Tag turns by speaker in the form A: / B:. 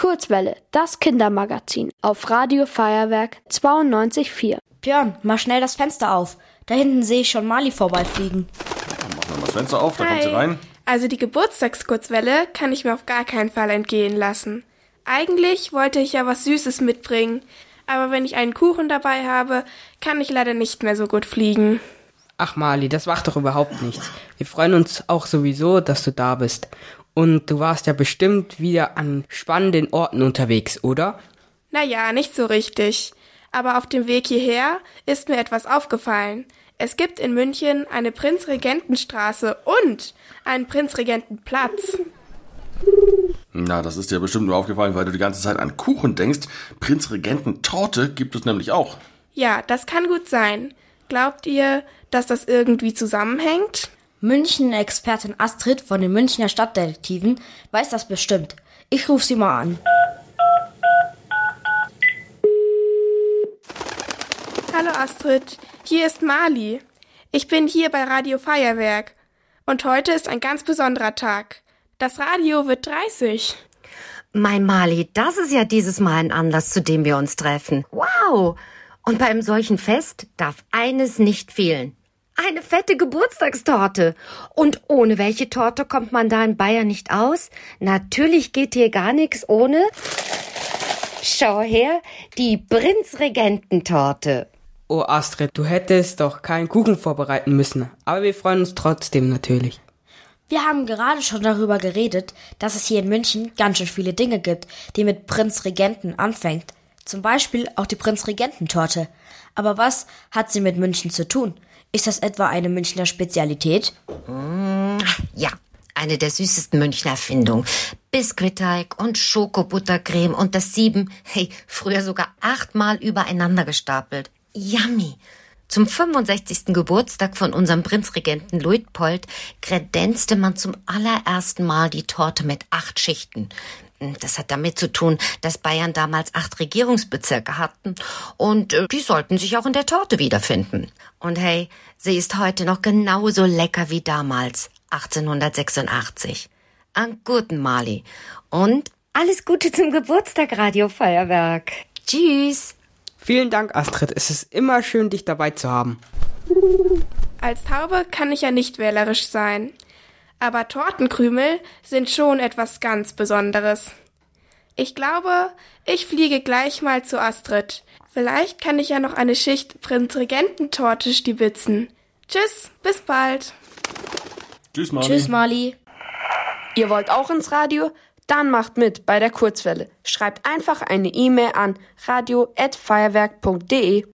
A: Kurzwelle, das Kindermagazin auf Radio Feuerwerk 92.4.
B: Björn, mach schnell das Fenster auf. Da hinten sehe ich schon Mali vorbeifliegen.
C: Dann machen wir mal das Fenster auf, da kommt sie
D: Hi.
C: rein.
D: Also die Geburtstagskurzwelle kann ich mir auf gar keinen Fall entgehen lassen. Eigentlich wollte ich ja was Süßes mitbringen, aber wenn ich einen Kuchen dabei habe, kann ich leider nicht mehr so gut fliegen.
E: Ach Mali, das macht doch überhaupt nichts. Wir freuen uns auch sowieso, dass du da bist. Und du warst ja bestimmt wieder an spannenden Orten unterwegs, oder?
D: Naja, nicht so richtig. Aber auf dem Weg hierher ist mir etwas aufgefallen. Es gibt in München eine Prinzregentenstraße und einen Prinzregentenplatz.
C: Na, das ist dir bestimmt nur aufgefallen, weil du die ganze Zeit an Kuchen denkst. Prinzregententorte gibt es nämlich auch.
D: Ja, das kann gut sein. Glaubt ihr, dass das irgendwie zusammenhängt?
B: München-Expertin Astrid von den Münchner Stadtdetektiven weiß das bestimmt. Ich rufe sie mal an.
D: Hallo Astrid, hier ist Mali. Ich bin hier bei Radio Feuerwerk. Und heute ist ein ganz besonderer Tag. Das Radio wird 30.
F: Mein Mali, das ist ja dieses Mal ein Anlass, zu dem wir uns treffen. Wow! Und bei einem solchen Fest darf eines nicht fehlen. Eine fette Geburtstagstorte. Und ohne welche Torte kommt man da in Bayern nicht aus? Natürlich geht hier gar nichts ohne. Schau her, die Prinzregententorte.
E: Oh Astrid, du hättest doch keinen Kuchen vorbereiten müssen. Aber wir freuen uns trotzdem natürlich.
B: Wir haben gerade schon darüber geredet, dass es hier in München ganz schön viele Dinge gibt, die mit Prinzregenten anfängt. Zum Beispiel auch die Prinzregententorte. Aber was hat sie mit München zu tun? Ist das etwa eine Münchner Spezialität?
F: Ja, eine der süßesten Münchner Erfindungen. Biskuitteig und Schokobuttercreme und das sieben, hey, früher sogar achtmal übereinander gestapelt. Yummy. Zum 65. Geburtstag von unserem Prinzregenten Luitpold kredenzte man zum allerersten Mal die Torte mit acht Schichten. Das hat damit zu tun, dass Bayern damals acht Regierungsbezirke hatten und äh, die sollten sich auch in der Torte wiederfinden. Und hey, sie ist heute noch genauso lecker wie damals, 1886. An guten Mali. Und alles Gute zum Geburtstag, Radiofeuerwerk. Tschüss.
E: Vielen Dank, Astrid. Es ist immer schön, dich dabei zu haben.
D: Als Taube kann ich ja nicht wählerisch sein. Aber Tortenkrümel sind schon etwas ganz Besonderes. Ich glaube, ich fliege gleich mal zu Astrid. Vielleicht kann ich ja noch eine Schicht Prinzregententorte stibitzen. Tschüss, bis bald.
C: Tschüss, Mali.
B: Tschüss, Mali.
A: Ihr wollt auch ins Radio? Dann macht mit bei der Kurzwelle. Schreibt einfach eine E-Mail an radio@feuerwerk.de.